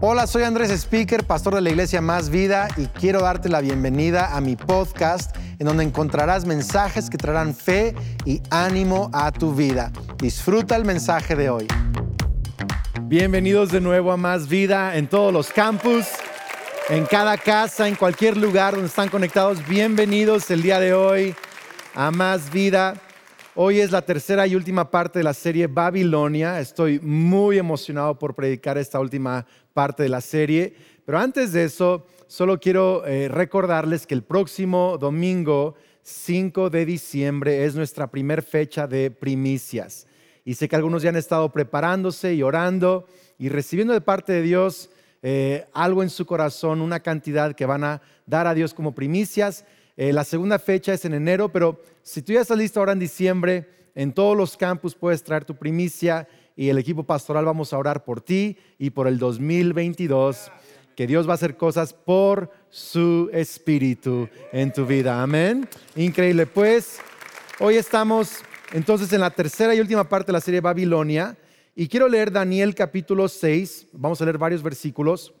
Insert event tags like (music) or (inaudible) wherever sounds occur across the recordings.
Hola, soy Andrés Speaker, pastor de la iglesia Más Vida y quiero darte la bienvenida a mi podcast en donde encontrarás mensajes que traerán fe y ánimo a tu vida. Disfruta el mensaje de hoy. Bienvenidos de nuevo a Más Vida en todos los campus, en cada casa, en cualquier lugar donde están conectados. Bienvenidos el día de hoy a Más Vida. Hoy es la tercera y última parte de la serie Babilonia. Estoy muy emocionado por predicar esta última parte de la serie. Pero antes de eso, solo quiero eh, recordarles que el próximo domingo, 5 de diciembre, es nuestra primer fecha de primicias. Y sé que algunos ya han estado preparándose y orando y recibiendo de parte de Dios eh, algo en su corazón, una cantidad que van a dar a Dios como primicias. Eh, la segunda fecha es en enero, pero si tú ya estás listo ahora en diciembre, en todos los campus puedes traer tu primicia y el equipo pastoral vamos a orar por ti y por el 2022, que Dios va a hacer cosas por su espíritu en tu vida. Amén. Increíble. Pues hoy estamos entonces en la tercera y última parte de la serie Babilonia y quiero leer Daniel capítulo 6. Vamos a leer varios versículos,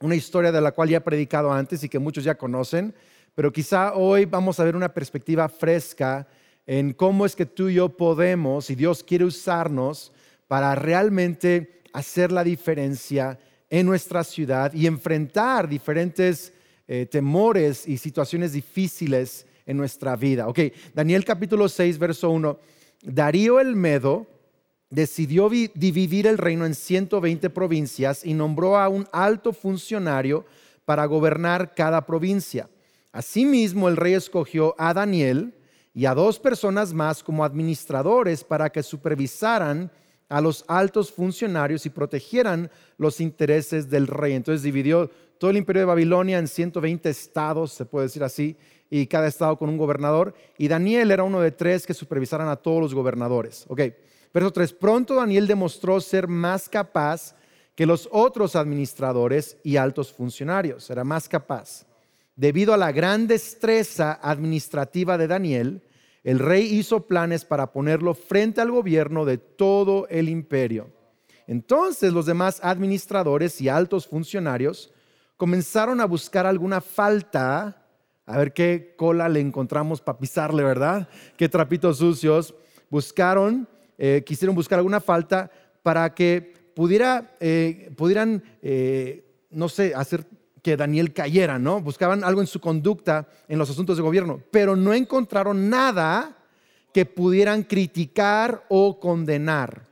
una historia de la cual ya he predicado antes y que muchos ya conocen pero quizá hoy vamos a ver una perspectiva fresca en cómo es que tú y yo podemos, y Dios quiere usarnos para realmente hacer la diferencia en nuestra ciudad y enfrentar diferentes eh, temores y situaciones difíciles en nuestra vida. Ok, Daniel capítulo 6, verso 1. Darío el Medo decidió dividir el reino en 120 provincias y nombró a un alto funcionario para gobernar cada provincia. Asimismo, el rey escogió a Daniel y a dos personas más como administradores para que supervisaran a los altos funcionarios y protegieran los intereses del rey. Entonces dividió todo el imperio de Babilonia en 120 estados, se puede decir así, y cada estado con un gobernador. Y Daniel era uno de tres que supervisaran a todos los gobernadores. Ok, verso 3. Pronto Daniel demostró ser más capaz que los otros administradores y altos funcionarios. Era más capaz. Debido a la gran destreza administrativa de Daniel, el rey hizo planes para ponerlo frente al gobierno de todo el imperio. Entonces los demás administradores y altos funcionarios comenzaron a buscar alguna falta, a ver qué cola le encontramos para pisarle, ¿verdad? Qué trapitos sucios. Buscaron, eh, quisieron buscar alguna falta para que pudiera, eh, pudieran, eh, no sé, hacer que Daniel cayera, ¿no? Buscaban algo en su conducta en los asuntos de gobierno, pero no encontraron nada que pudieran criticar o condenar.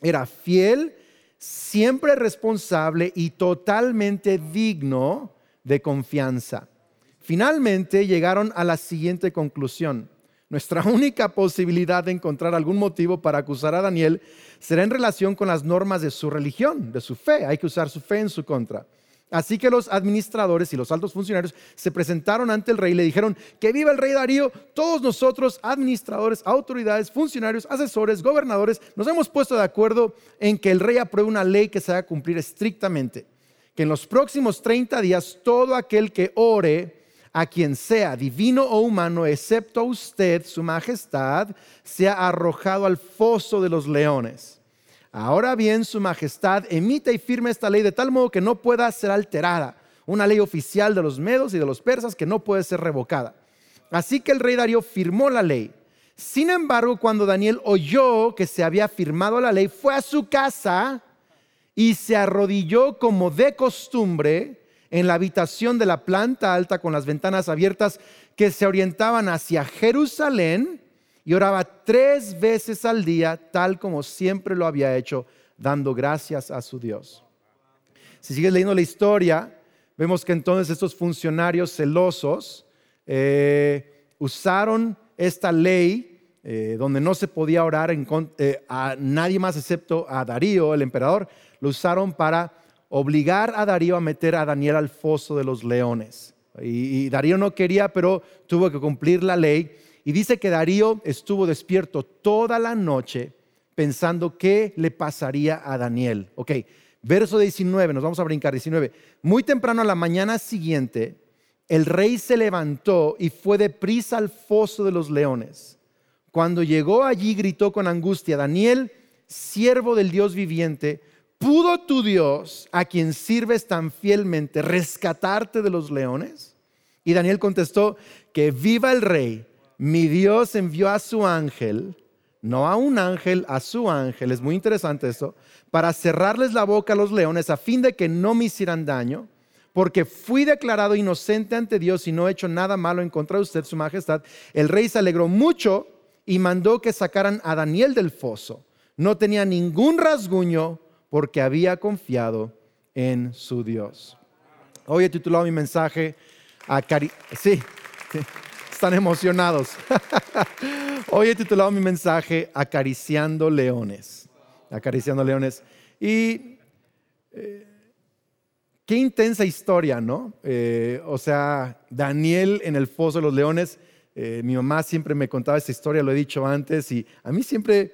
Era fiel, siempre responsable y totalmente digno de confianza. Finalmente llegaron a la siguiente conclusión. Nuestra (laughs) única posibilidad de encontrar algún motivo para acusar a Daniel será en relación con las normas de su religión, de su fe. Hay que usar su fe en su contra. Así que los administradores y los altos funcionarios se presentaron ante el rey y le dijeron, que viva el rey Darío, todos nosotros, administradores, autoridades, funcionarios, asesores, gobernadores, nos hemos puesto de acuerdo en que el rey apruebe una ley que se haga cumplir estrictamente, que en los próximos 30 días todo aquel que ore a quien sea, divino o humano, excepto a usted, su majestad, sea arrojado al foso de los leones. Ahora bien, Su Majestad emite y firme esta ley de tal modo que no pueda ser alterada, una ley oficial de los medos y de los persas que no puede ser revocada. Así que el rey Darío firmó la ley. Sin embargo, cuando Daniel oyó que se había firmado la ley, fue a su casa y se arrodilló como de costumbre en la habitación de la planta alta con las ventanas abiertas que se orientaban hacia Jerusalén y oraba tres veces al día, tal como siempre lo había hecho, dando gracias a su Dios. Si sigues leyendo la historia, vemos que entonces estos funcionarios celosos eh, usaron esta ley eh, donde no se podía orar en, eh, a nadie más excepto a Darío, el emperador, lo usaron para obligar a Darío a meter a Daniel al foso de los leones. y Darío no quería, pero tuvo que cumplir la ley y dice que Darío estuvo despierto toda la noche pensando qué le pasaría a Daniel. Ok, verso 19, nos vamos a brincar 19. Muy temprano a la mañana siguiente, el rey se levantó y fue deprisa al foso de los leones. Cuando llegó allí gritó con angustia, Daniel, siervo del Dios viviente, ¿pudo tu Dios, a quien sirves tan fielmente, rescatarte de los leones? Y Daniel contestó, que viva el rey, mi Dios envió a su ángel, no a un ángel, a su ángel, es muy interesante esto, para cerrarles la boca a los leones a fin de que no me hicieran daño, porque fui declarado inocente ante Dios y no he hecho nada malo en contra de usted, su majestad. El rey se alegró mucho y mandó que sacaran a Daniel del foso. No tenía ningún rasguño porque había confiado en su Dios. Hoy he titulado mi mensaje, sí, están emocionados. (laughs) Hoy he titulado mi mensaje Acariciando leones. Acariciando leones. Y eh, qué intensa historia, ¿no? Eh, o sea, Daniel en el foso de los leones. Eh, mi mamá siempre me contaba esta historia, lo he dicho antes, y a mí siempre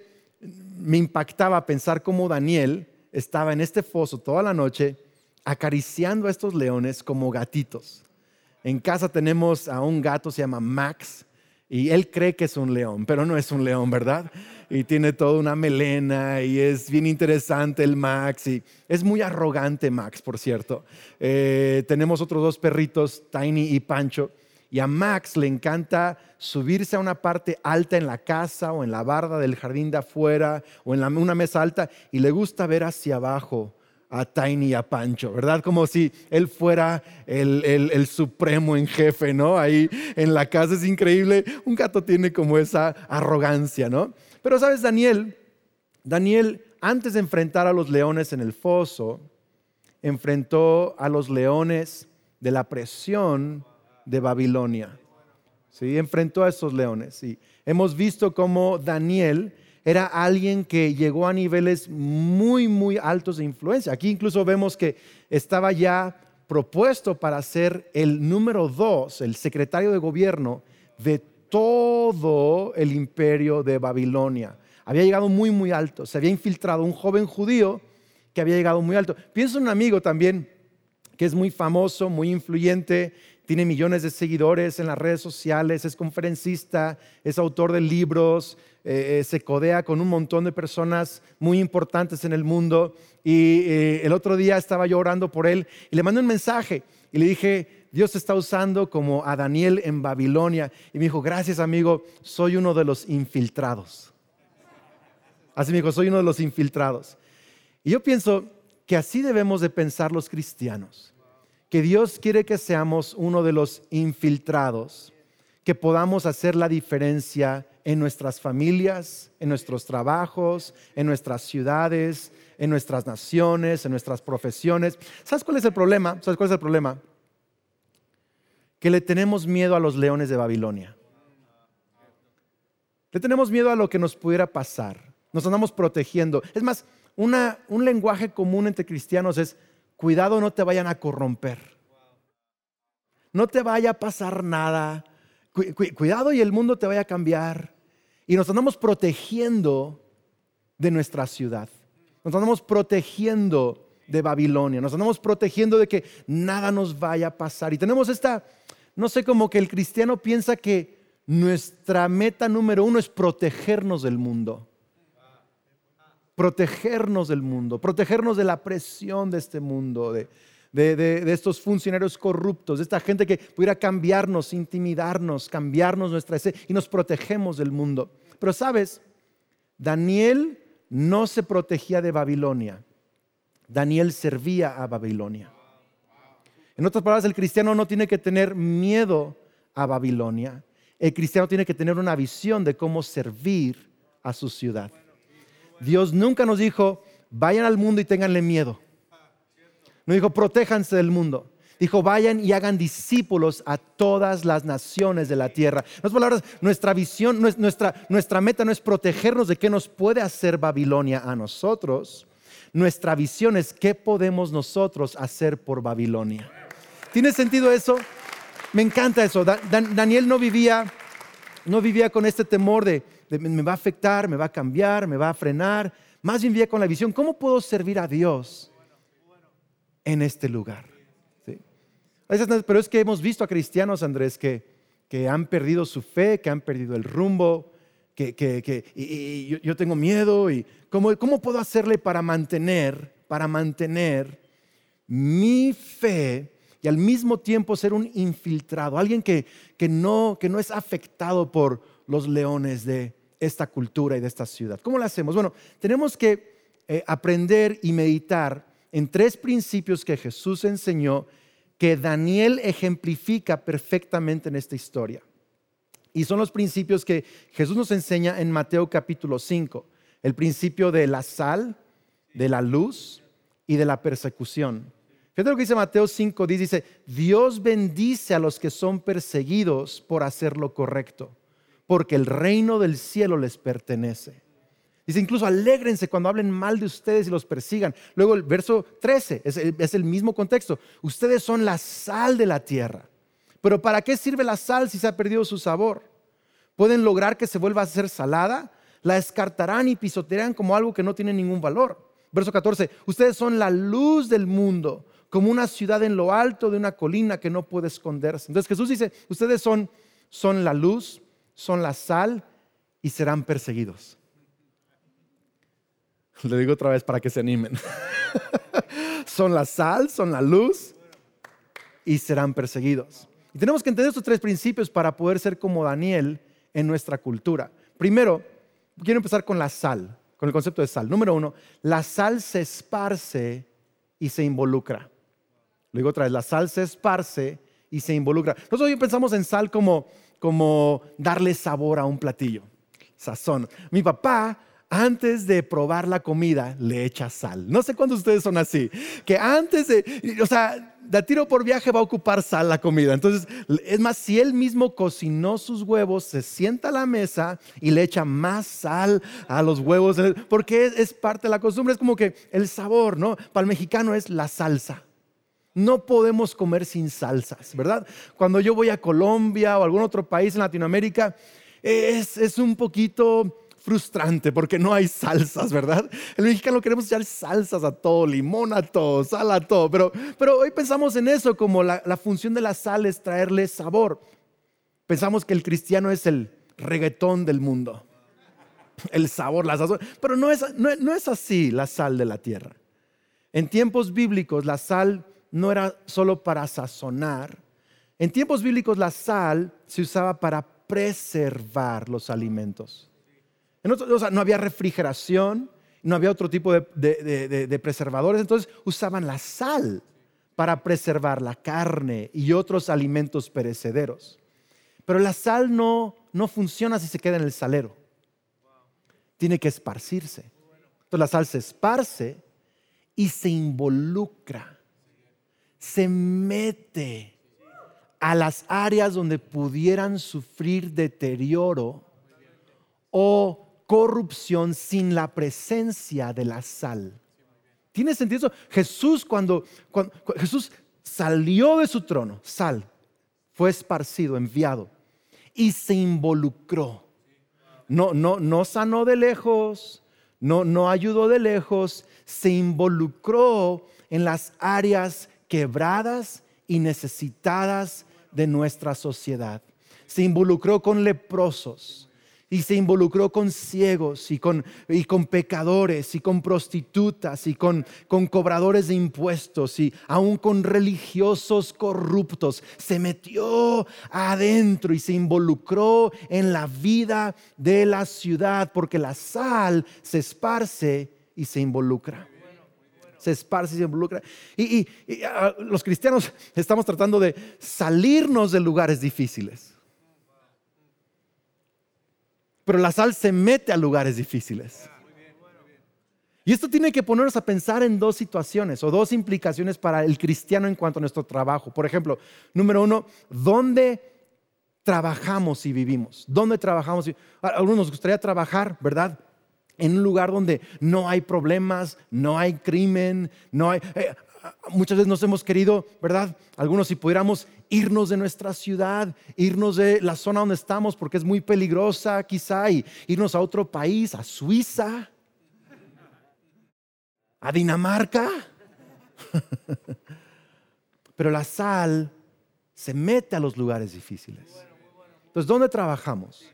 me impactaba pensar cómo Daniel estaba en este foso toda la noche acariciando a estos leones como gatitos. En casa tenemos a un gato, se llama Max, y él cree que es un león, pero no es un león, ¿verdad? Y tiene toda una melena y es bien interesante el Max y es muy arrogante Max, por cierto. Eh, tenemos otros dos perritos, Tiny y Pancho, y a Max le encanta subirse a una parte alta en la casa o en la barda del jardín de afuera o en una mesa alta y le gusta ver hacia abajo a Tiny y a Pancho, ¿verdad? Como si él fuera el, el, supremo en jefe, ¿no? Ahí en la casa es increíble. Un gato tiene como esa arrogancia, ¿no? Pero sabes, Daniel, Daniel, antes de enfrentar a los leones en el foso, enfrentó a los leones de la presión de Babilonia. ¿Sí? Enfrentó a esos leones. Y hemos visto cómo Daniel era alguien que llegó a niveles muy, muy altos de influencia. Aquí incluso vemos que estaba ya propuesto para ser el número dos, el secretario de gobierno de todo el imperio de Babilonia. Había llegado muy, muy alto. Se había infiltrado un joven judío que había llegado muy alto. Pienso en un amigo también que es muy famoso, muy influyente tiene millones de seguidores en las redes sociales, es conferencista, es autor de libros, eh, eh, se codea con un montón de personas muy importantes en el mundo. Y eh, el otro día estaba yo orando por él y le mandé un mensaje y le dije, Dios está usando como a Daniel en Babilonia. Y me dijo, gracias amigo, soy uno de los infiltrados. Así me dijo, soy uno de los infiltrados. Y yo pienso que así debemos de pensar los cristianos que Dios quiere que seamos uno de los infiltrados, que podamos hacer la diferencia en nuestras familias, en nuestros trabajos, en nuestras ciudades, en nuestras naciones, en nuestras profesiones. ¿Sabes cuál es el problema? ¿Sabes cuál es el problema? Que le tenemos miedo a los leones de Babilonia. Le tenemos miedo a lo que nos pudiera pasar. Nos andamos protegiendo. Es más, un lenguaje común entre cristianos es, cuidado no te vayan a corromper. No te vaya a pasar nada. Cuidado y el mundo te vaya a cambiar. Y nos andamos protegiendo de nuestra ciudad. Nos andamos protegiendo de Babilonia. Nos andamos protegiendo de que nada nos vaya a pasar. Y tenemos esta, no sé, como que el cristiano piensa que nuestra meta número uno es protegernos del mundo protegernos del mundo, protegernos de la presión de este mundo, de, de, estos funcionarios corruptos, de esta gente que pudiera cambiarnos, intimidarnos, cambiarnos nuestra y nos protegemos del mundo. Pero sabes, Daniel no se protegía de Babilonia, Daniel servía a Babilonia. En otras palabras, el cristiano no tiene que tener miedo a Babilonia, el cristiano tiene que tener una visión de cómo servir a su ciudad. Dios nunca nos dijo, vayan al mundo y tenganle miedo. No dijo, protéjanse del mundo. Dijo, vayan y hagan discípulos a todas las naciones de la tierra. En otras palabras, nuestra visión, nuestra, nuestra meta no es protegernos de qué nos puede hacer Babilonia a nosotros. Nuestra visión es qué podemos nosotros hacer por Babilonia. ¿Tiene sentido eso? Me encanta eso. Daniel no vivía, no vivía con este temor de, me va a afectar, me va a cambiar, me va a frenar. Más bien vivía con la visión, ¿cómo puedo servir a Dios en este lugar? Pero es que hemos visto a cristianos, Andrés, que, que han perdido su fe, que han perdido el rumbo, que, que, y, yo, tengo miedo y ¿cómo, ¿cómo puedo hacerle para mantener, para mantener mi fe y al mismo tiempo ser un infiltrado, alguien que, no, que no es afectado por los leones de esta cultura y de esta ciudad. ¿Cómo lo hacemos? Bueno, tenemos que eh, aprender y meditar en tres principios que Jesús enseñó que Daniel ejemplifica perfectamente en esta historia. Y son los principios que Jesús nos enseña en Mateo capítulo 5. El principio de la sal, de la luz y de la persecución. Fíjate lo que dice Mateo 5, dice, Dios bendice a los que son perseguidos por hacer lo correcto, porque el reino del cielo les pertenece. Dice incluso alégrense cuando hablen mal de ustedes y los persigan. Luego el verso 13 es el, es el mismo contexto. Ustedes son la sal de la tierra. Pero ¿para qué sirve la sal si se ha perdido su sabor? ¿Pueden lograr que se vuelva a ser salada? La descartarán y pisotearán como algo que no tiene ningún valor. Verso 14, ustedes son la luz del mundo, como una ciudad en lo alto de una colina que no puede esconderse. Entonces Jesús dice, ustedes son, son la luz, son la sal y serán perseguidos. Le digo otra vez para que se animen. (laughs) son la sal, son la luz y serán perseguidos. Y tenemos que entender estos tres principios para poder ser como Daniel en nuestra cultura. Primero, quiero empezar con la sal, con el concepto de sal. Número uno, la sal se esparce y se involucra. Lo digo otra vez, la sal se esparce y se involucra. Nosotros hoy pensamos en sal como, como darle sabor a un platillo, sazón. Mi papá antes de probar la comida le echa sal. No sé cuántos de ustedes son así, que antes de, o sea, de tiro por viaje va a ocupar sal la comida. Entonces, es más, si él mismo cocinó sus huevos, se sienta a la mesa y le echa más sal a los huevos, porque es, parte de la costumbre, es como que el sabor, ¿no? Para el mexicano es la salsa. No podemos comer sin salsas, ¿verdad? Cuando yo voy a Colombia o algún otro país en Latinoamérica, es, es un poquito frustrante porque no hay salsas, ¿verdad? El mexicano queremos echar salsas a todo, limón a todo, sal a todo, pero, pero hoy pensamos en eso como la, función de la sal es traerle sabor. Pensamos que el cristiano es el reggaetón del mundo, el sabor, la sazón, pero no es, no es así la sal de la tierra. En tiempos bíblicos la sal no era solo para sazonar, en tiempos bíblicos la sal se usaba para preservar los alimentos no había refrigeración, no había otro tipo de, preservadores, entonces usaban la sal para preservar la carne y otros alimentos perecederos. Pero la sal no, no funciona si se queda en el salero. Tiene que esparcirse. Entonces la sal se esparce y se involucra, se mete a las áreas donde pudieran sufrir deterioro o corrupción sin la presencia de la sal. ¿Tiene sentido eso? Jesús cuando, Jesús salió de su trono, sal, fue esparcido, enviado y se involucró. No, no, no sanó de lejos, no, no ayudó de lejos, se involucró en las áreas quebradas y necesitadas de nuestra sociedad. Se involucró con leprosos, y se involucró con ciegos y con, y con pecadores y con prostitutas y con, con cobradores de impuestos y aún con religiosos corruptos. Se metió adentro y se involucró en la vida de la ciudad porque la sal se esparce y se involucra se esparce y se involucra. Y, ah, los cristianos estamos tratando de salirnos de lugares difíciles. Pero la sal se mete a lugares difíciles. Y esto tiene que ponernos a pensar en dos situaciones o dos implicaciones para el cristiano en cuanto a nuestro trabajo. Por ejemplo, número uno, ¿dónde trabajamos y vivimos? ¿Dónde trabajamos? Y... A algunos nos gustaría trabajar, ¿verdad? En un lugar donde no hay problemas, no hay crimen, no hay... Eh, muchas veces nos hemos querido, ¿verdad? Algunos si pudiéramos irnos de nuestra ciudad, irnos de la zona donde estamos porque es muy peligrosa quizá y irnos a otro país, a Suiza, a Dinamarca. (laughs) Pero la sal se mete a los lugares difíciles. Entonces, ¿dónde trabajamos?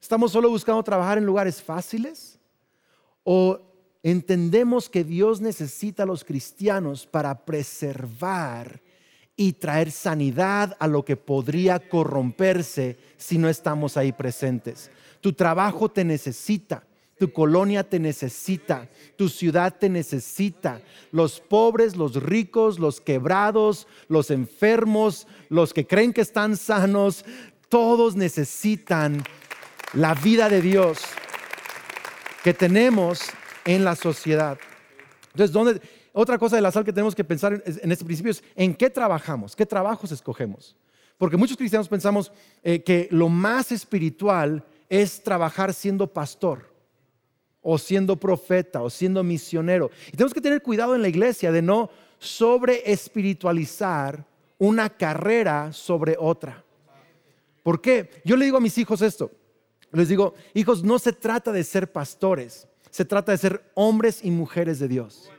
¿Estamos solo buscando trabajar en lugares fáciles? ¿O entendemos que Dios necesita a los cristianos para preservar y traer sanidad a lo que podría corromperse si no estamos ahí presentes. Tu trabajo te necesita. Tu colonia te necesita, tu ciudad te necesita. Los pobres, los ricos, los quebrados, los enfermos, los que creen que están sanos, todos necesitan la vida de Dios que tenemos en la sociedad. Entonces, otra cosa de la sal que tenemos que pensar en, este principio es en qué trabajamos, qué trabajos escogemos. Porque muchos cristianos pensamos eh, que lo más espiritual es trabajar siendo pastor o siendo profeta o siendo misionero. Y tenemos que tener cuidado en la iglesia de no sobre espiritualizar una carrera sobre otra. ¿Por qué? Yo le digo a mis hijos esto. Les digo, hijos, no se trata de ser pastores, se trata de ser hombres y mujeres de Dios.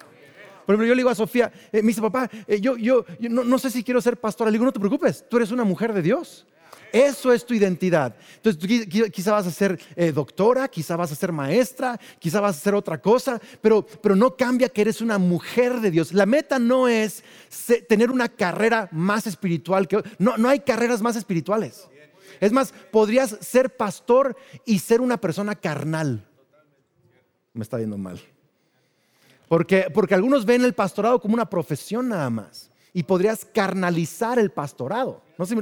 Por ejemplo, yo le digo a Sofía, eh, me dice, papá, eh, yo, yo, no, no, sé si quiero ser pastora. Le digo, no te preocupes, tú eres una mujer de Dios. Eso es tu identidad. Entonces, quizá vas a ser eh, doctora, quizá vas a ser maestra, quizá vas a ser otra cosa, pero, pero no cambia que eres una mujer de Dios. La meta no es tener una carrera más espiritual. Que, no, no hay carreras más espirituales. Es más, podrías ser pastor y ser una persona carnal. Me está viendo mal. Porque, porque algunos ven el pastorado como una profesión nada más y podrías carnalizar el pastorado. No sé,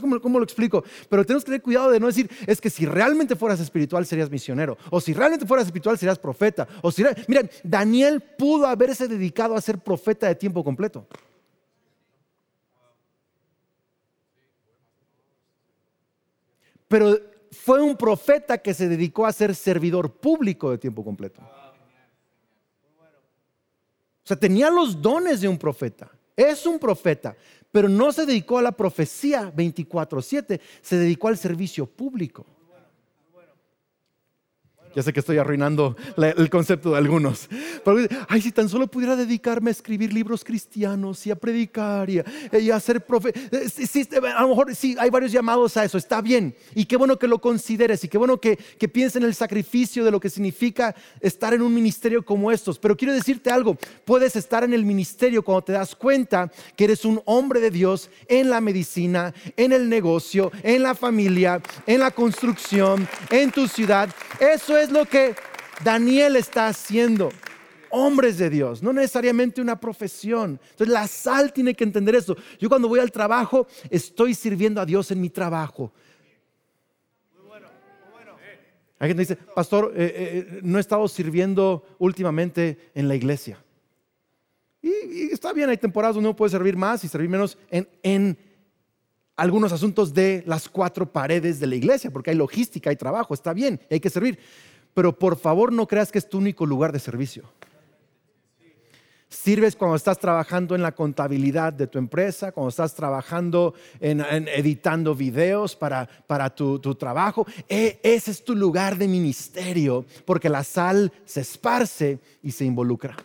cómo, lo explico, pero tenemos que tener cuidado de no decir, es que si realmente fueras espiritual serías misionero, o si realmente fueras espiritual serías profeta, o si... Miren, Daniel pudo haberse dedicado a ser profeta de tiempo completo. Pero fue un profeta que se dedicó a ser servidor público de tiempo completo. O sea, tenía los dones de un profeta es un profeta, pero no se dedicó a la profecía 24/7, se dedicó al servicio público. Ya sé que estoy arruinando el concepto de algunos. Pero, ay, si tan solo pudiera dedicarme a escribir libros cristianos y a predicar y a, ser profe. Eh, a lo mejor sí, hay varios llamados a eso. Está bien. Y qué bueno que lo consideres y qué bueno que, que pienses en el sacrificio de lo que significa estar en un ministerio como estos. Pero quiero decirte algo. Puedes estar en el ministerio cuando te das cuenta que eres un hombre de Dios en la medicina, en el negocio, en la familia, en la construcción, en tu ciudad. Eso es es lo que Daniel está haciendo. Hombres de Dios, no necesariamente una profesión. Entonces la sal tiene que entender eso. Yo cuando voy al trabajo estoy sirviendo a Dios en mi trabajo. Hay gente dice, pastor, eh, eh, no he estado sirviendo últimamente en la iglesia. Y, está bien, hay temporadas donde uno puede servir más y servir menos en, en algunos asuntos de las cuatro paredes de la iglesia, porque hay logística, hay trabajo, está bien, hay que servir pero por favor no creas que es tu único lugar de servicio. Sirves cuando estás trabajando en la contabilidad de tu empresa, cuando estás trabajando en, editando videos para, tu, trabajo. E, ese es tu lugar de ministerio, porque la sal se esparce y se involucra.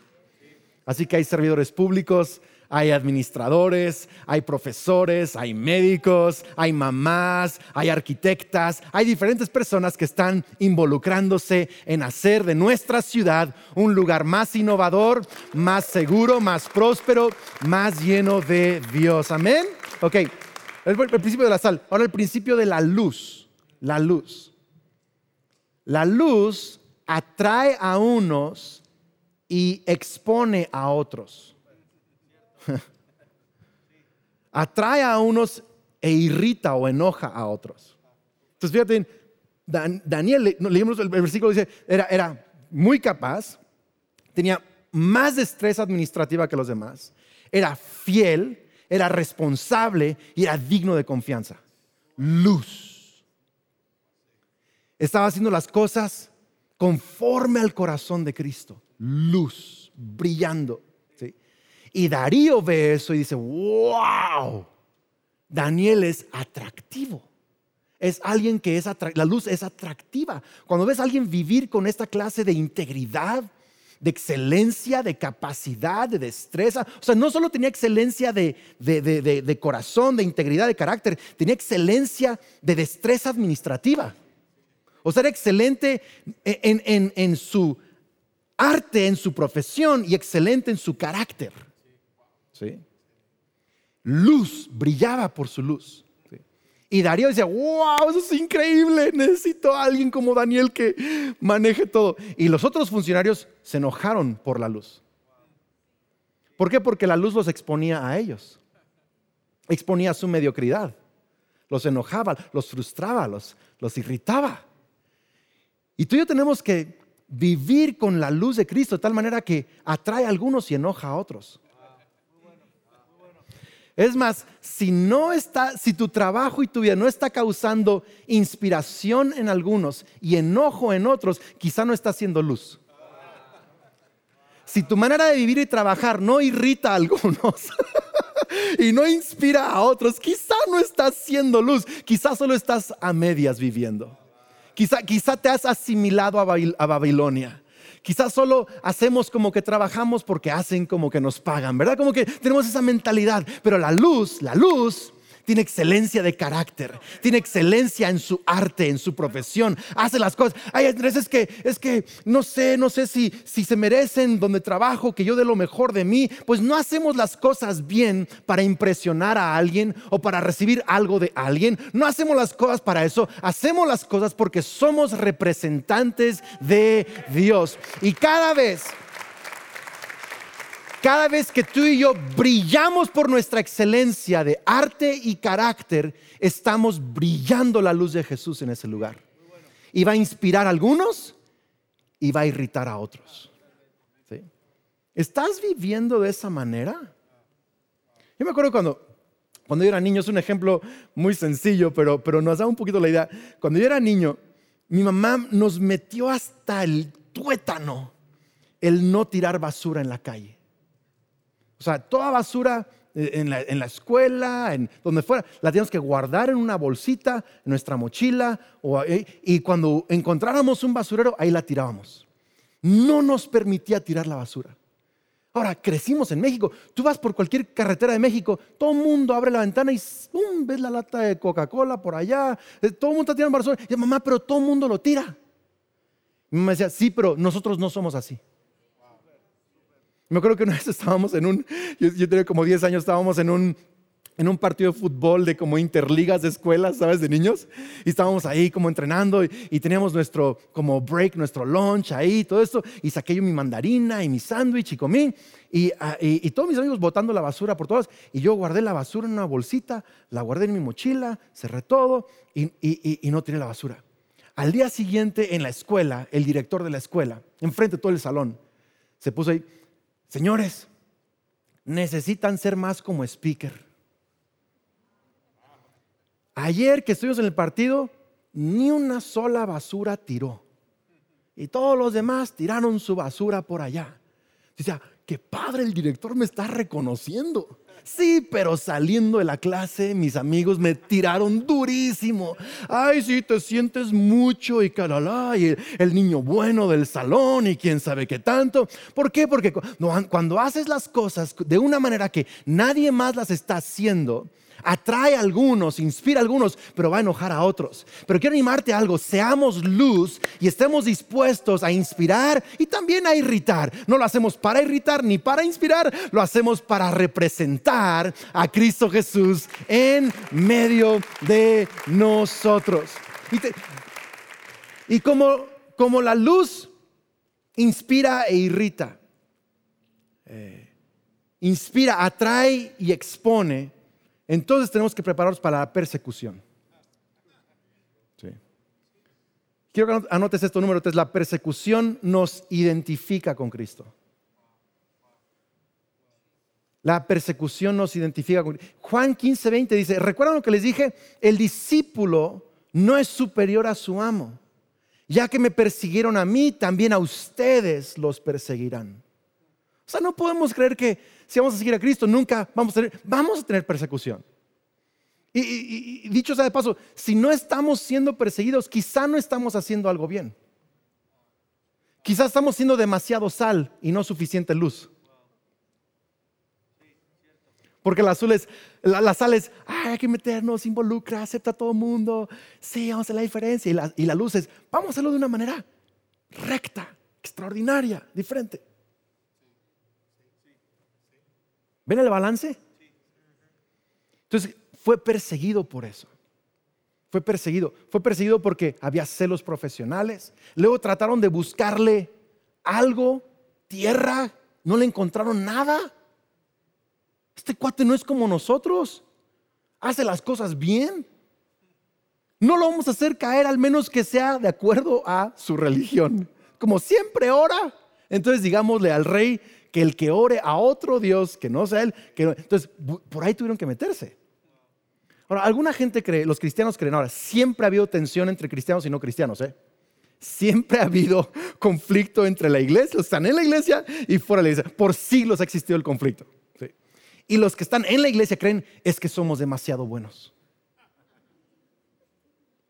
Así que hay servidores públicos, hay administradores, hay profesores, hay médicos, hay mamás, hay arquitectas, hay diferentes personas que están involucrándose en hacer de nuestra ciudad un lugar más innovador, más seguro, más próspero, más lleno de Dios. Amén. Ok, el, el principio de la sal. Ahora el principio de la luz. La luz. La luz atrae a unos y expone a otros. (laughs) Atrae a unos e irrita o enoja a otros. Entonces, fíjate, Daniel, leímos el versículo, dice, era, era muy capaz, tenía más destreza administrativa que los demás, era fiel, era responsable y era digno de confianza. Luz. Estaba haciendo las cosas conforme al corazón de Cristo. Luz, brillando. Y Darío ve eso y dice, wow, Daniel es atractivo. Es alguien que es la luz es atractiva. Cuando ves a alguien vivir con esta clase de integridad, de excelencia, de capacidad, de destreza. O sea, no solo tenía excelencia de, de, corazón, de integridad, de carácter, tenía excelencia de destreza administrativa. O sea, era excelente en, en su arte en su profesión y excelente en su carácter. ¿Sí? Luz, brillaba por su luz. Y Darío decía, wow, eso es increíble, necesito a alguien como Daniel que maneje todo. Y los otros funcionarios se enojaron por la luz. ¿Por qué? Porque la luz los exponía a ellos, exponía su mediocridad, los enojaba, los frustraba, los, los irritaba. Y tú y yo tenemos que vivir con la luz de Cristo de tal manera que atrae a algunos y enoja a otros. Es más, si no está, si tu trabajo y tu vida no está causando inspiración en algunos y enojo en otros, quizá no está haciendo luz. Si tu manera de vivir y trabajar no irrita a algunos (laughs) y no inspira a otros, quizá no estás haciendo luz, quizá solo estás a medias viviendo. Quizá, quizá te has asimilado a Babilonia. Quizás solo hacemos como que trabajamos porque hacen como que nos pagan, ¿verdad? Como que tenemos esa mentalidad. Pero la luz, la luz tiene excelencia de carácter, tiene excelencia en su arte, en su profesión, hace las cosas. Hay veces que es que no sé, no sé si, si se merecen donde trabajo, que yo dé lo mejor de mí, pues no hacemos las cosas bien para impresionar a alguien o para recibir algo de alguien, no hacemos las cosas para eso, hacemos las cosas porque somos representantes de Dios. Y cada vez cada vez que tú y yo brillamos por nuestra excelencia de arte y carácter, estamos brillando la luz de Jesús en ese lugar. Y va a inspirar a algunos y va a irritar a otros. ¿Estás viviendo de esa manera? Yo me acuerdo cuando, cuando yo era niño, es un ejemplo muy sencillo, pero, pero nos da un poquito la idea. Cuando yo era niño, mi mamá nos metió hasta el tuétano el no tirar basura en la calle. O sea, toda basura eh, en la, escuela, en donde fuera, la teníamos que guardar en una bolsita, en nuestra mochila, y cuando encontráramos un basurero, ahí la tirábamos. No nos permitía tirar la basura. Ahora, crecimos en México. Tú vas por cualquier carretera de México, todo el mundo abre la ventana y ves la lata de Coca-Cola por allá. Eh, todo el mundo está tirando basura. Y mamá, pero todo el mundo lo tira. Y mamá decía, sí, pero nosotros no somos así. Me acuerdo que una (laughs) vez estábamos en un, yo, tenía como 10 años, estábamos en un, en un partido de fútbol de como interligas de escuelas, ¿sabes? De niños. Y estábamos ahí como entrenando y, teníamos nuestro como break, nuestro lunch ahí, todo esto. Y saqué yo mi mandarina y mi sándwich y comí. Ah, y, y, todos mis amigos botando la basura por todas. Y yo guardé la basura en una bolsita, la guardé en mi mochila, cerré todo y, y no tiré la basura. Al día siguiente en la escuela, el director de la escuela, enfrente de todo el salón, se puso ahí Señores, necesitan ser más como speaker. Ayer que estuvimos en el partido, ni una sola basura tiró. Y todos los demás tiraron su basura por allá. Dice, qué padre, el director me está reconociendo. Sí, pero saliendo de la clase, mis amigos me tiraron durísimo. Ay, sí, te sientes mucho y caralá, y el, niño bueno del salón y quién sabe qué tanto. ¿Por qué? Porque cuando haces las cosas de una manera que nadie más las está haciendo, atrae a algunos, inspira a algunos, pero va a enojar a otros. Pero quiero animarte a algo, seamos luz y estemos dispuestos a inspirar y también a irritar. No lo hacemos para irritar ni para inspirar, lo hacemos para representar a Cristo Jesús en medio de nosotros. Y, como, como la luz inspira e irrita, eh, inspira, atrae y expone, entonces tenemos que prepararnos para la persecución. Quiero que anotes esto número 3. La persecución nos identifica con Cristo. La persecución nos identifica con Cristo. Juan 15, 20 dice, ¿recuerdan lo que les dije? El discípulo no es superior a su amo. Ya que me persiguieron a mí, también a ustedes los perseguirán. O sea, no podemos creer que si vamos a seguir a Cristo nunca vamos a tener, vamos a tener persecución. Y, dicho sea de paso, si no estamos siendo perseguidos, quizá no estamos haciendo algo bien. Quizá estamos siendo demasiado sal y no suficiente luz. Porque la, sal es, hay que meternos, involucra, acepta a todo el mundo. Sí, vamos a hacer la diferencia. Y la, y la luz es, vamos a hacerlo de una manera recta, extraordinaria, diferente. ¿Ven el balance? Entonces fue perseguido por eso. Fue perseguido. Fue perseguido porque había celos profesionales. Luego trataron de buscarle algo, tierra, no le encontraron nada. Este cuate no es como nosotros. Hace las cosas bien. No lo vamos a hacer caer al menos que sea de acuerdo a su religión. Como siempre ora. Entonces digámosle al rey que el que ore a otro Dios, que no sea él, que entonces por ahí tuvieron que meterse. Ahora, alguna gente cree, los cristianos creen, ahora, siempre ha habido tensión entre cristianos y no cristianos, ¿eh? Siempre ha habido (laughs) conflicto entre la iglesia, los que están en la iglesia y fuera de la iglesia. Por siglos ha existido el conflicto. Y los que están en la iglesia creen es que somos demasiado buenos.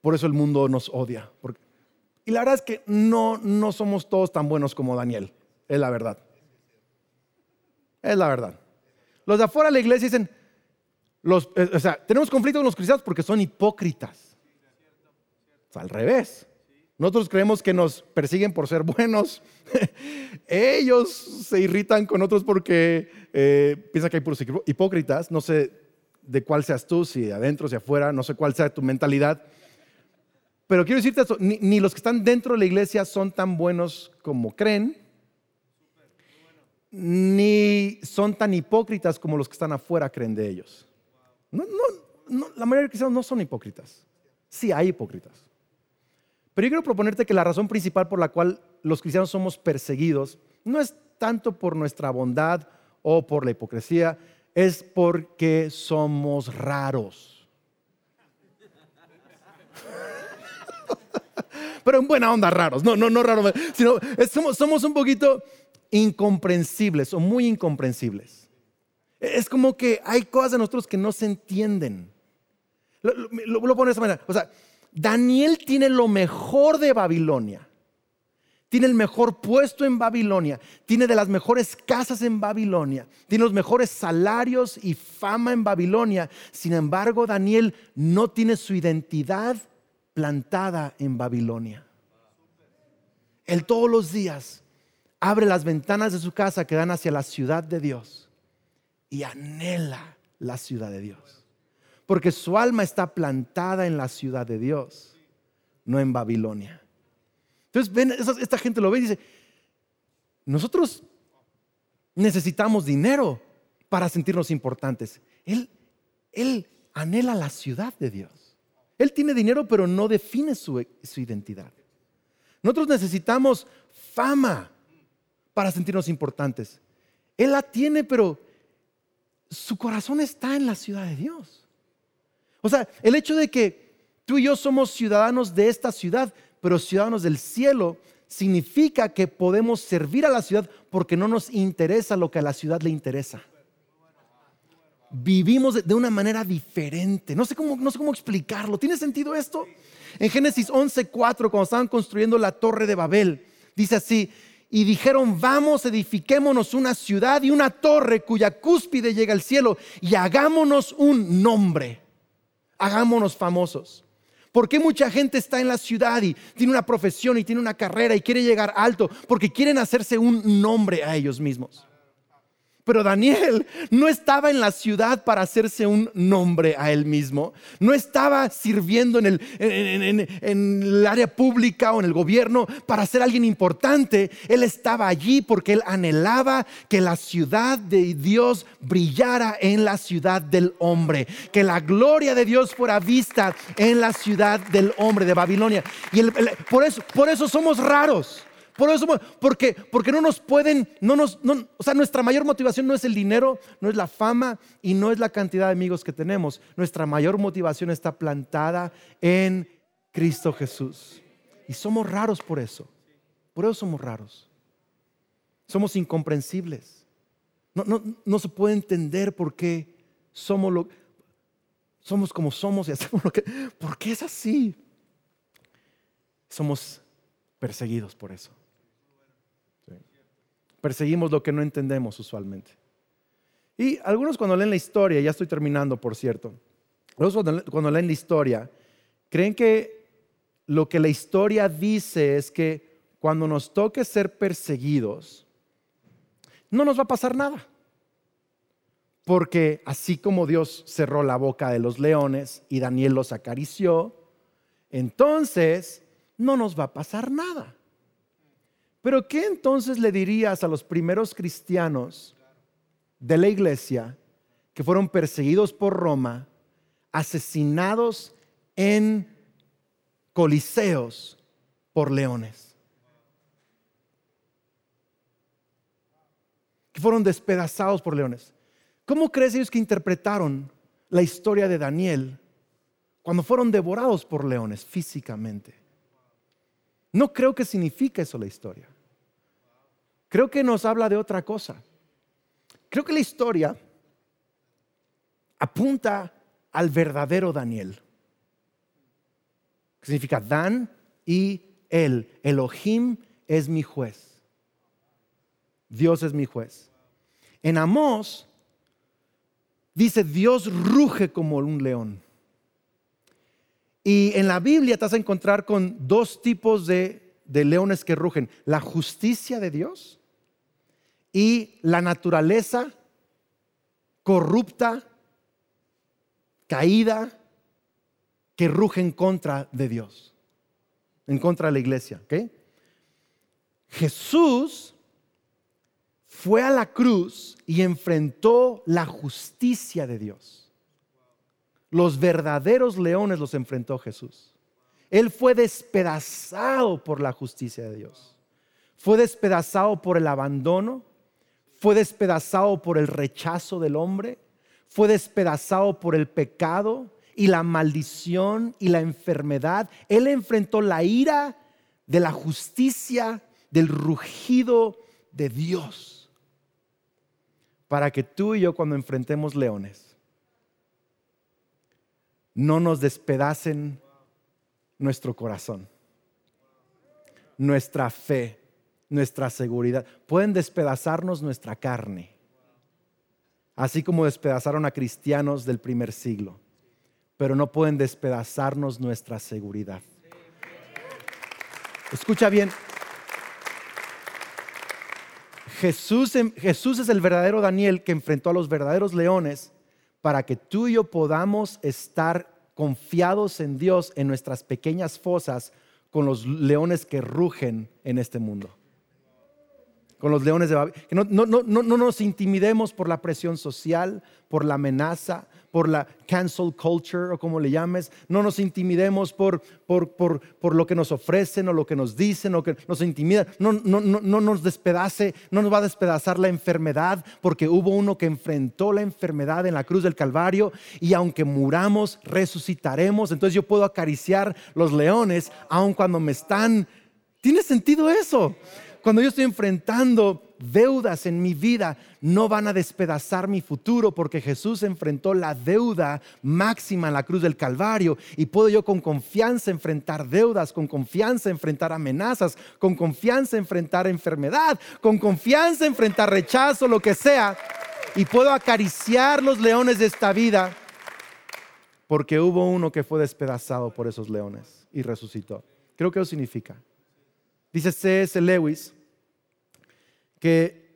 Por eso el mundo nos odia. Y la verdad es que no, no somos todos tan buenos como Daniel. Es la verdad. Es la verdad. Los de afuera de la iglesia dicen, los, eh, o sea, tenemos conflicto con los cristianos porque son hipócritas. al revés. Nosotros creemos que nos persiguen por ser buenos. (laughs) Ellos se irritan con otros porque eh, piensan que hay puros hipócritas. No sé de cuál seas tú, si adentro, si afuera, no sé cuál sea tu mentalidad. Pero quiero decirte esto, ni los que están dentro de la iglesia son tan buenos como creen, ni son tan hipócritas como los que están afuera creen de ellos. No, no, la mayoría de cristianos no son hipócritas. Sí hay hipócritas. Pero yo quiero proponerte que la razón principal por la cual los cristianos somos perseguidos no es tanto por nuestra bondad o por la hipocresía, es porque somos raros. (laughs) Pero en buena onda raros, no, no, no raros, sino somos un poquito incomprensibles o muy incomprensibles. Es como que hay cosas de nosotros que no se entienden. Lo, lo, de esta manera. O sea, Daniel tiene lo mejor de Babilonia. Tiene el mejor puesto en Babilonia. Tiene de las mejores casas en Babilonia. Tiene los mejores salarios y fama en Babilonia. Sin embargo, Daniel no tiene su identidad plantada en Babilonia. Él todos los días abre las ventanas de su casa que dan hacia la ciudad de Dios y anhela la ciudad de Dios. Porque su alma está plantada en la ciudad de Dios, no en Babilonia. Entonces, ven, esta gente lo ve y dice, nosotros necesitamos dinero para sentirnos importantes. Él, él anhela la ciudad de Dios. Él tiene dinero, pero no define su, su identidad. Nosotros necesitamos fama para sentirnos importantes. Él la tiene, pero su corazón está en la ciudad de Dios. O sea, el hecho de que tú y yo somos ciudadanos de esta ciudad, pero ciudadanos del cielo, significa que podemos servir a la ciudad porque no nos interesa lo que a la ciudad le interesa. Vivimos de una manera diferente. No sé cómo, no sé cómo explicarlo. ¿Tiene sentido esto? En Génesis 11:4, cuando estaban construyendo la torre de Babel, dice así: y dijeron, vamos, edifiquémonos una ciudad y una torre cuya cúspide llega al cielo y hagámonos un nombre, hagámonos famosos. ¿Por qué mucha gente está en la ciudad y tiene una profesión y tiene una carrera y quiere llegar alto? Porque quieren hacerse un nombre a ellos mismos. Pero Daniel no estaba en la ciudad para hacerse un nombre a él mismo. No estaba sirviendo en el, área pública o en el gobierno para ser alguien importante. Él estaba allí porque él anhelaba que la ciudad de Dios brillara en la ciudad del hombre. Que la gloria de Dios fuera vista en la ciudad del hombre de Babilonia. Y por, eso, por eso somos raros. Por eso, porque, porque no nos pueden, no nos, o sea, nuestra mayor motivación no es el dinero, no es la fama y no es la cantidad de amigos que tenemos. Nuestra mayor motivación está plantada en Cristo Jesús. Y somos raros por eso. Por eso somos raros. Somos incomprensibles. No, no, no se puede entender por qué somos, lo, somos como somos y (laughs) hacemos lo que... ¿Por qué es así? Somos perseguidos por eso. Perseguimos lo que no entendemos usualmente. Y algunos cuando leen la historia, ya estoy terminando por cierto, algunos cuando, leen la historia, creen que lo que la historia dice es que cuando nos toque ser perseguidos, no nos va a pasar nada. Porque así como Dios cerró la boca de los leones y Daniel los acarició, entonces no nos va a pasar nada. Pero ¿qué entonces le dirías a los primeros cristianos de la iglesia que fueron perseguidos por Roma, asesinados en coliseos por leones? Que fueron despedazados por leones. ¿Cómo crees ellos que interpretaron la historia de Daniel cuando fueron devorados por leones físicamente? No creo que signifique eso la historia. Creo que nos habla de otra cosa. Creo que la historia apunta al verdadero Daniel. Que significa Dan y él. Elohim es mi juez. Dios es mi juez. En Amós dice Dios ruge como un león. Y en la Biblia te vas a encontrar con dos tipos de, de leones que rugen. La justicia de Dios y la naturaleza corrupta, caída, que ruge en contra de Dios, en contra de la iglesia. Jesús fue a la cruz y enfrentó la justicia de Dios. Los verdaderos leones los enfrentó Jesús. Él fue despedazado por la justicia de Dios. Fue despedazado por el abandono, fue despedazado por el rechazo del hombre, fue despedazado por el pecado y la maldición y la enfermedad. Él enfrentó la ira de la justicia, del rugido de Dios, para que tú y yo cuando enfrentemos leones, no nos despedacen nuestro corazón, nuestra fe nuestra seguridad. Pueden despedazarnos nuestra carne, así como despedazaron a cristianos del primer siglo, pero no pueden despedazarnos nuestra seguridad. Escucha bien. Jesús, Jesús es el verdadero Daniel que enfrentó a los verdaderos leones para que tú y yo podamos estar confiados en Dios en nuestras pequeñas fosas con los leones que rugen en este mundo con los leones de Babilonia. Que no, no, nos intimidemos por la presión social, por la amenaza, por la cancel culture o como le llames. No nos intimidemos por, por, por, por, lo que nos ofrecen o lo que nos dicen o que nos intimida. No, no, no nos despedace, no nos va a despedazar la enfermedad porque hubo uno que enfrentó la enfermedad en la cruz del Calvario y aunque muramos, resucitaremos. Entonces yo puedo acariciar los leones aun cuando me están... ¿Tiene sentido eso? Cuando yo estoy enfrentando deudas en mi vida, no van a despedazar mi futuro porque Jesús enfrentó la deuda máxima en la cruz del Calvario y puedo yo con confianza enfrentar deudas, con confianza enfrentar amenazas, con confianza enfrentar enfermedad, con confianza enfrentar rechazo, lo que sea, y puedo acariciar los leones de esta vida porque hubo uno que fue despedazado por esos leones y resucitó. Creo que eso significa. Dice C.S. Lewis, que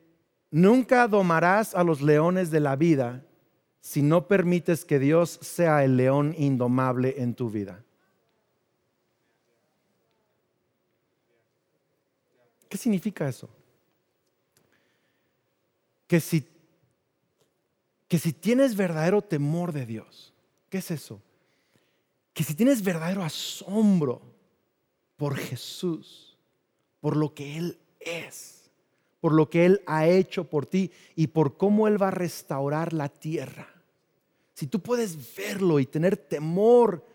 nunca domarás a los leones de la vida si no permites que Dios sea el león indomable en tu vida. ¿Qué significa eso? Que si, que si tienes verdadero temor de Dios, ¿qué es eso? Que si tienes verdadero asombro por Jesús, por lo que Él es, por lo que Él ha hecho por ti y por cómo Él va a restaurar la tierra. Si tú puedes verlo y tener temor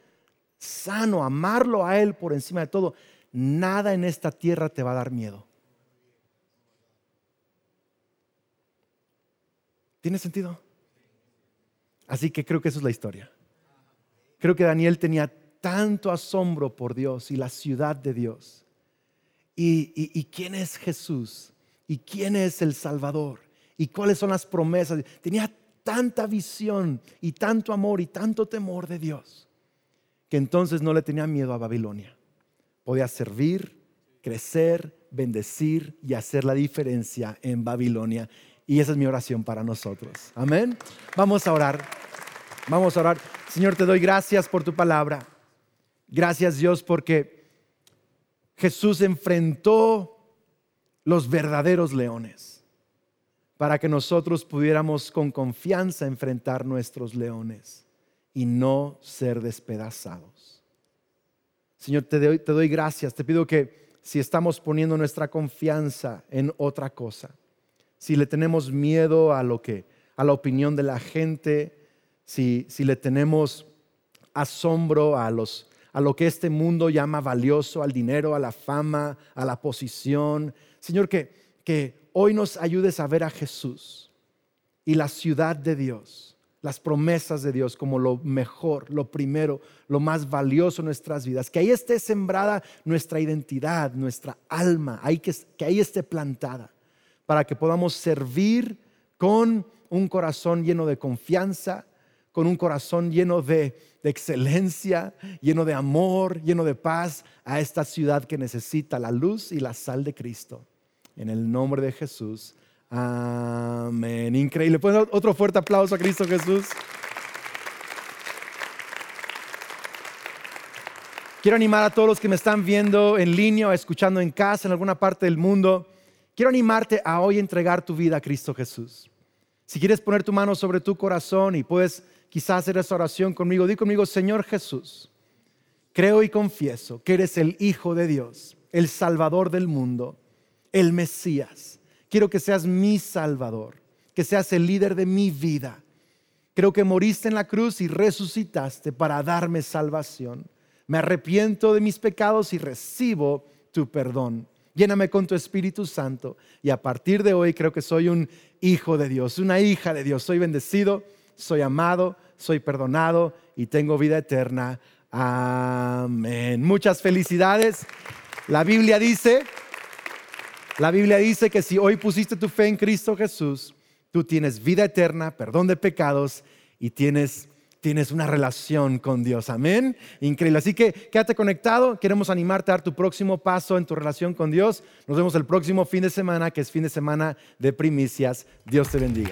sano, amarlo a Él por encima de todo, nada en esta tierra te va a dar miedo. ¿Tiene sentido? Así que creo que eso es la historia. Creo que Daniel tenía tanto asombro por Dios y la ciudad de Dios. ¿Y, y quién es Jesús? Y quién es el Salvador y cuáles son las promesas. Tenía tanta visión y tanto amor y tanto temor de Dios que entonces no le tenía miedo a Babilonia. Podía servir, crecer, bendecir y hacer la diferencia en Babilonia. Y esa es mi oración para nosotros. Amén. Vamos a orar. Vamos a orar. Señor, te doy gracias por tu palabra. Gracias Dios porque Jesús enfrentó los verdaderos leones para que nosotros pudiéramos con confianza enfrentar nuestros leones y no ser despedazados. Señor, te doy, te doy gracias. Te pido que si estamos poniendo nuestra confianza en otra cosa, si le tenemos miedo a lo que, a la opinión de la gente, si, si le tenemos asombro a, los, a lo que este mundo llama valioso, al dinero, a la fama, a la posición. Señor, que, que hoy nos ayudes a ver a Jesús y la ciudad de Dios, las promesas de Dios como lo mejor, lo primero, lo más valioso en nuestras vidas. Que ahí esté sembrada nuestra identidad, nuestra alma, que, que ahí esté plantada para que podamos servir con un corazón lleno de confianza, con un corazón lleno de, excelencia, lleno de amor, lleno de paz a esta ciudad que necesita la luz y la sal de Cristo. En el nombre de Jesús. Amén. Increíble. ¿Pueden dar otro fuerte aplauso a Cristo Jesús? Quiero animar a todos los que me están viendo en línea o escuchando en casa, en alguna parte del mundo Quiero animarte a hoy entregar tu vida a Cristo Jesús. Si quieres poner tu mano sobre tu corazón y puedes quizás hacer esa oración conmigo, di conmigo, Señor Jesús, creo y confieso que eres el Hijo de Dios, el Salvador del mundo, el Mesías. Quiero que seas mi Salvador, que seas el líder de mi vida. Creo que moriste en la cruz y resucitaste para darme salvación. Me arrepiento de mis pecados y recibo tu perdón lléname con tu Espíritu Santo. Y a partir de hoy creo que soy un hijo de Dios, una hija de Dios. Soy bendecido, soy amado, soy perdonado y tengo vida eterna. Amén. Muchas felicidades. La Biblia dice, la Biblia dice que si hoy pusiste tu fe en Cristo Jesús, tú tienes vida eterna, perdón de pecados y tienes tienes una relación con Dios. Amén. Increíble. Así que quédate conectado. Queremos animarte a dar tu próximo paso en tu relación con Dios. Nos vemos el próximo fin de semana, que es fin de semana de primicias. Dios te bendiga.